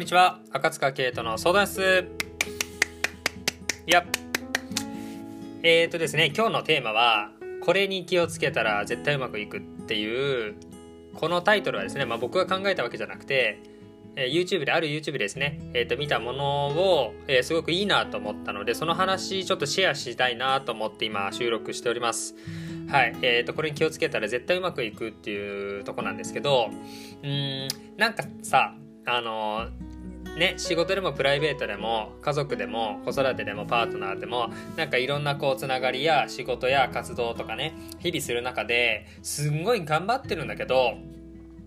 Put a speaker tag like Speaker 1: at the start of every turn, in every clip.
Speaker 1: んにちは。赤塚圭人の相談室。いやえーとですね今日のテーマはこれに気をつけたら絶対うまくいくっていうこのタイトルはですね、まあ、僕が考えたわけじゃなくて、えー、YouTube である YouTube ですね、えー、と見たものを、えー、すごくいいなと思ったのでその話ちょっとシェアしたいなと思って今収録しております。はいえー、とこれに気をつけたら絶対うまくいくっていうとこなんですけどうんなんかさあのね、仕事でもプライベートでも家族でも子育てでもパートナーでもなんかいろんなこうつながりや仕事や活動とかね日々する中ですんごい頑張ってるんだけど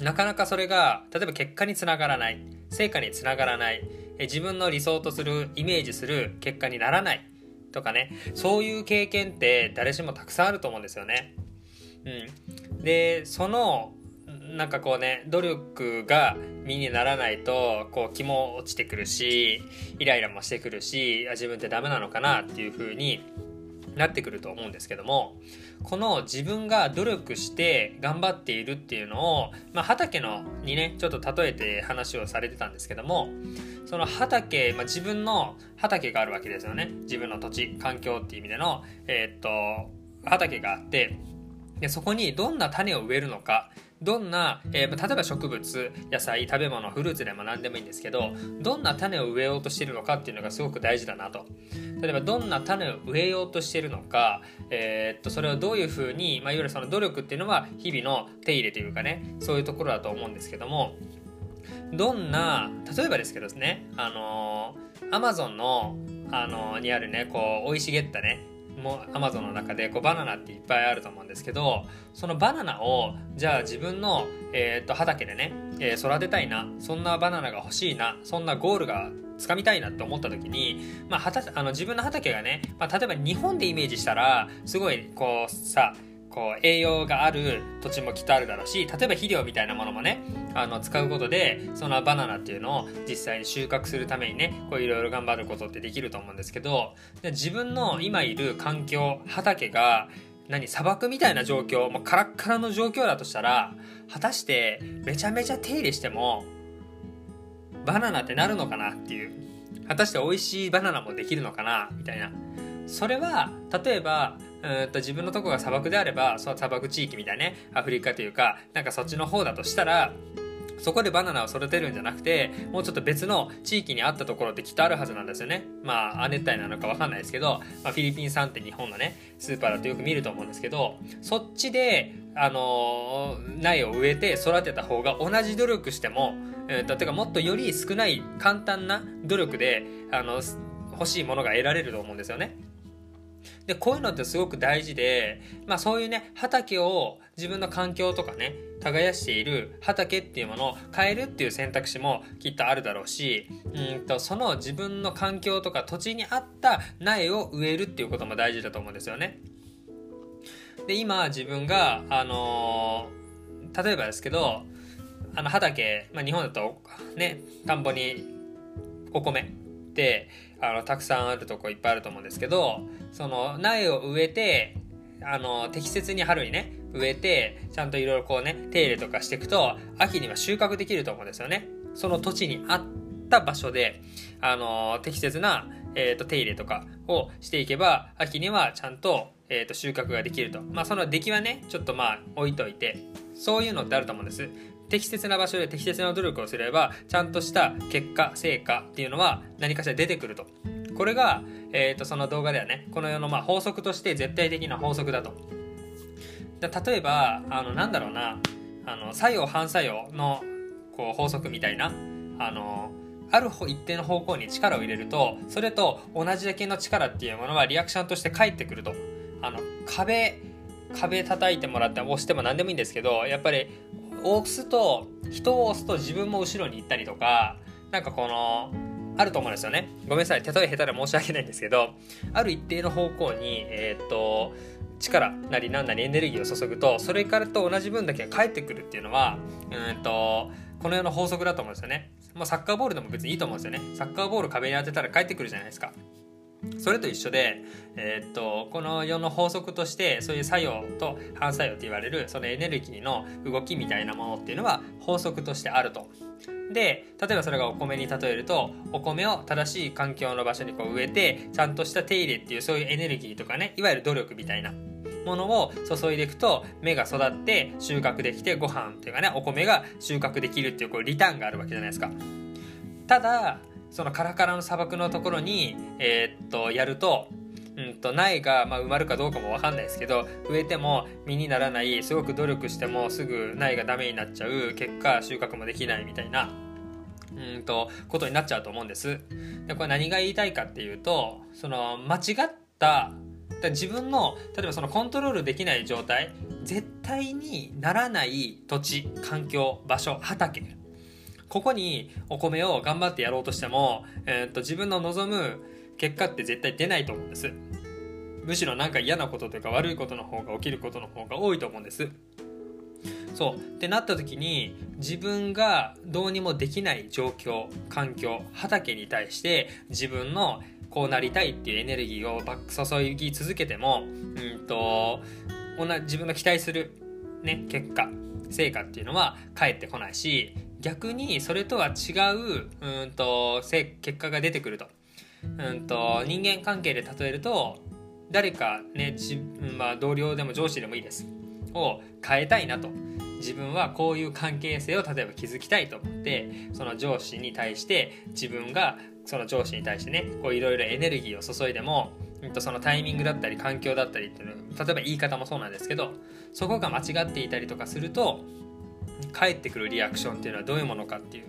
Speaker 1: なかなかそれが例えば結果につながらない成果につながらない自分の理想とするイメージする結果にならないとかねそういう経験って誰しもたくさんあると思うんですよね。うん、でそのなんかこうね努力が身にならないとこう気も落ちてくるしイライラもしてくるし自分ってダメなのかなっていう風になってくると思うんですけどもこの自分が努力して頑張っているっていうのを、まあ、畑のにねちょっと例えて話をされてたんですけどもその畑、まあ、自分の畑があるわけですよね。自分の土地環境っていう意味での、えー、っと畑があってでそこにどんな種を植えるのかどんな、えー、例えば植物野菜食べ物フルーツでも何でもいいんですけどどんな種を植えようとしてるのかっていうのがすごく大事だなと。例えばどんな種を植えようとしてるのか、えー、っとそれをどういうふうに、まあ、いわゆるその努力っていうのは日々の手入れというかねそういうところだと思うんですけどもどんな例えばですけどですねあのアマゾンのあのにあるねこう生い茂ったねもアマゾンの中でこうバナナっていっぱいあると思うんですけどそのバナナをじゃあ自分の、えー、と畑でね、えー、育てたいなそんなバナナが欲しいなそんなゴールがつかみたいなって思った時に、まあ、はたあの自分の畑がね、まあ、例えば日本でイメージしたらすごいこうさこう栄養がある土地もきっとあるだろうし例えば肥料みたいなものもねあの使うことでそのバナナっていうのを実際に収穫するためにねこういろいろ頑張ることってできると思うんですけど自分の今いる環境畑が何砂漠みたいな状況もうカラッカラの状況だとしたら果たしてめちゃめちゃ手入れしてもバナナってなるのかなっていう。果たして美味しいバナナもできるのかなみたいな。それは例えばうんと自分のとこが砂漠であればそう砂漠地域みたいねアフリカというかなんかそっちの方だとしたらそこでバナナを育てるんじゃなくてもうちょっと別の地域にあったところってきっとあるはずなんですよねまあ亜熱帯なのか分かんないですけど、まあ、フィリピン産って日本のねスーパーだとよく見ると思うんですけどそっちであのー、苗を植えて育てた方が同じ努力しても、えー、とてかもっとより少ない簡単な努力であの欲しいものが得られると思うんですよね。でこういうのってすごく大事で、まあ、そういうね畑を自分の環境とかね耕している畑っていうものを変えるっていう選択肢もきっとあるだろうしうんとその自分の環境とか土地に合った苗を植えるっていうことも大事だと思うんですよね。で今自分があのー、例えばですけどあの畑、まあ、日本だとね田んぼにお米ってあのたくさんあるとこいっぱいあると思うんですけどその苗を植えてあの適切に春にね植えてちゃんといろいろこうね手入れとかしていくと秋には収穫できると思うんですよね。その土地に合った場所であの適切な、えーと、手入れとかをしていけば秋にはちゃんと,、えーと収穫ができると。まあその出来はねちょっとまあ置いといてそういうのってあると思うんです。適切な場所で適切な努力をすればちゃんとした結果成果っていうのは何かしら出てくるとこれが、えーと、その動画ではね。この世のまあ法則として絶対的な法則だと。例えばあのなんだろうな。あの作用反作用のこう法則みたいな。あのある一定の方向に力を入れるとそれと同じだけの力っていうものはリアクションとして返ってくると。あの壁壁叩いてもらって押しても何でもいいんですけどやっぱり押すと人を押すと自分も後ろに行ったりとかなんかこのあると思うんですよねごめんなさい例え下手で申し訳ないんですけどある一定の方向にえー、っと力なり何なりエネルギーを注ぐとそれからと同じ分だけが返ってくるっていうのはうんとこの世の法則だと思うんですよね。まあ、サッカーボールでも別にいいと思うんですよね。サッカーボール壁に当てたら返ってくるじゃないですか。それと一緒で、えー、っとこの世の法則としてそういう作用と反作用と言われるそのエネルギーの動きみたいなものっていうのは法則としてあると。で例えばそれがお米に例えるとお米を正しい環境の場所にこう植えてちゃんとした手入れっていうそういうエネルギーとかねいわゆる努力みたいなものを注いでいくと芽が育って収穫できてご飯っていうかねお米が収穫できるっていうこうリターンがあるわけじゃないですか。ただそのカラカラの砂漠のところに、えー、っとやるとうんと苗が、まあ、埋まるかどうかも分かんないですけど植えても実にならないすごく努力してもすぐ苗がダメになっちゃう結果収穫もできないみたいなうんとことになっちゃうと思うんです。でこれ何が言いたいかっていうとその間違った自分の例えばそのコントロールできない状態絶対にならない土地環境場所畑ここにお米を頑張ってやろうとしても、えー、っと自分の望む結果って絶対出ないと思うんです。むしろなんか嫌なことというか悪いことの方が起きることの方が多いと思うんです。そう。ってなった時に自分がどうにもできない状況環境畑に対して自分のこうなりたいっていうエネルギーをバック注ぎ続けてもうんと自分の期待する、ね、結果成果っていうのは返ってこないし逆にそれとは違ううんと結果が出てくると,、うんと人間関係で例えると誰かねまあ、同僚でも上司でもいいです。を変えたいなと。自分はこういう関係性を例えば築きたいと思ってその上司に対して自分がその上司に対してねいろいろエネルギーを注いでもそのタイミングだったり環境だったりっていうの例えば言い方もそうなんですけどそこが間違っていたりとかすると返ってくるリアクションっていうのはどういうものかっていう、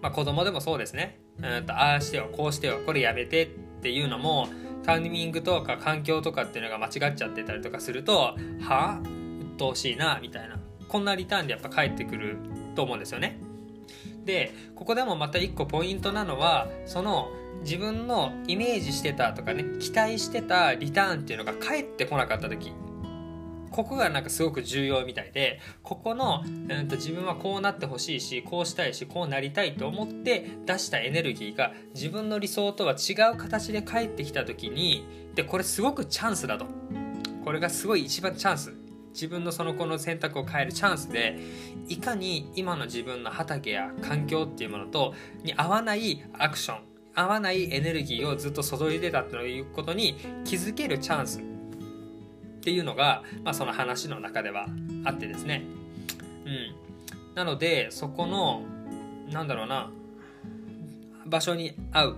Speaker 1: まあ、子供でもそうですね。うんとああしてよこうしてよこれやめてっていうのもタイミングとか環境とかっていうのが間違っちゃってたりとかするとは？あ鬱陶しいなみたいな。こんなリターンでやっぱ返ってくると思うんですよね。でここでもまた一個ポイントなのはその自分のイメージしてたとかね期待してたリターンっていうのが返ってこなかった時。ここがなんかすごく重要みたいでここの、うんと、自分はこうなってほしいしこうしたいしこうなりたいと思って出したエネルギーが自分の理想とは違う形で返ってきた時にでこれすごくチャンスだと。これがすごい一番チャンス。自分のその子の選択を変えるチャンスでいかに今の自分の畑や環境っていうものとに合わないアクション合わないエネルギーをずっと注いでたっていうことに気づけるチャンス。っていうのが、まあ、その話の中ではあってですね。うん。なので、そこの、なんだろうな、場所に合う、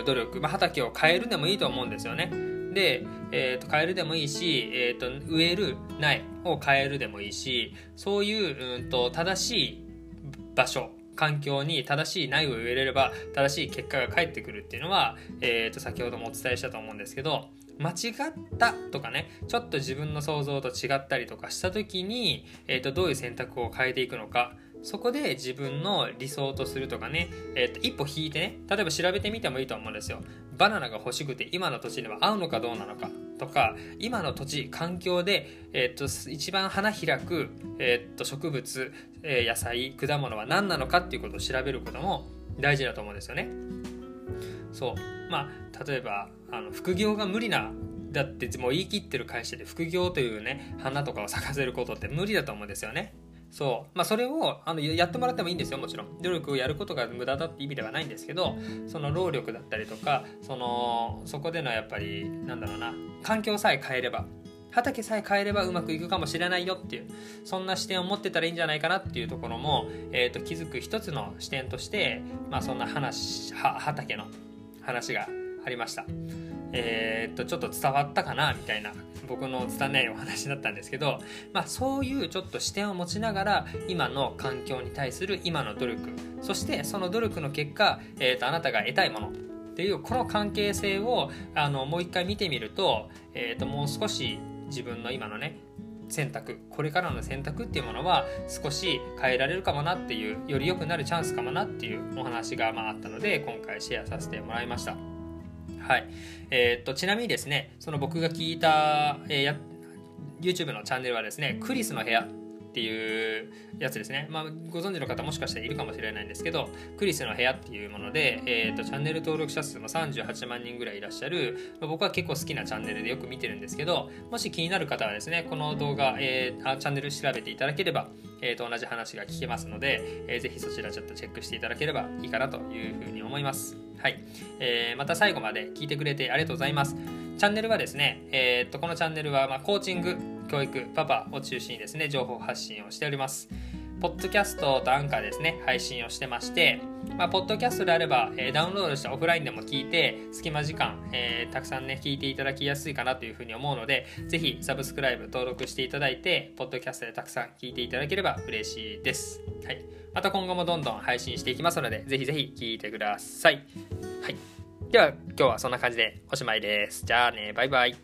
Speaker 1: う努力、まあ、畑を変えるでもいいと思うんですよね。で、えー、と変えるでもいいし、えー、と植える苗を変えるでもいいしそういううんと正しい場所環境に正しい苗を植えれれば正しい結果が返ってくるっていうのは、えー、と先ほどもお伝えしたと思うんですけど間違ったとかねちょっと自分の想像と違ったりとかした時に、えー、とどういう選択を変えていくのかそこで自分の理想とするとかね、えー、と一歩引いてね例えば調べてみてもいいと思うんですよ。バナナが欲しくて今の土地には合うのかどうなのかとか今の土地環境で、えー、と一番花開く、えー、と植物、えー、野菜果物は何なのかっていうことを調べることも大事だと思うんですよね。そう。まあ例えばあの副業が無理なだってもう言い切ってる会社で副業というね花とかを咲かせることって無理だと思うんですよね。そう。まあそれをあのやってもらってもいいんですよもちろん。努力をやることが無駄だって意味ではないんですけどその労力だったりとかそのそこでのやっぱりなんだろうな環境さえ変えれば畑さえ変えればうまくいくかもしれないよっていうそんな視点を持ってたらいいんじゃないかなっていうところも、えーと、気づく一つの視点として、まあ、そんな話は畑の話がありました。えー、っとちょっと伝わったかなみたいな僕の拙いお話だったんですけど、まあ、そういうちょっと視点を持ちながら今の環境に対する今の努力そしてその努力の結果、えー、とあなたが得たいものっていうこの関係性をあのもう一回見てみると,、えー、ともう少し自分の今のね選択これからの選択っていうものは少し変えられるかもなっていうより良くなるチャンスかもなっていうお話がまああったので今回シェアさせてもらいました。はい。えー、っと、ちなみにですね、その僕が聞いた、えー、YouTube のチャンネルはですね、クリスの部屋っていうやつですね。まあ、ご存知の方もしかしたらいるかもしれないんですけど、クリスの部屋っていうもので、えーと、チャンネル登録者数も38万人ぐらいいらっしゃるま、僕は結構好きなチャンネルでよく見てるんですけど、もし気になる方はですね、この動画、えー、あチャンネル調べていただければ、えー、と同じ話が聞けますので、えー、ぜひそちらちょっとチェックしていただければいいかなというふうに思います。はい。えー、また最後まで聞いてくれてありがとうございます。チャンネルはですね、えー、っと、このチャンネルは、まあ、コーチング、教育、パパを中心にですね、情報発信をしております。ポッドキャストとアンカーですね、配信をしてまして、まあ、ポッドキャストであれば、えー、ダウンロードしてオフラインでも聞いて、隙間時間、えー、たくさんね、聞いていただきやすいかなというふうに思うので、ぜひサブスクライブ登録していただいて、ポッドキャストでたくさん聞いていただければ嬉しいです。はい。また今後もどんどん配信していきますので、ぜひぜひ聴いてください。はい。では今日はそんな感じでおしまいです。じゃあね、バイバイ。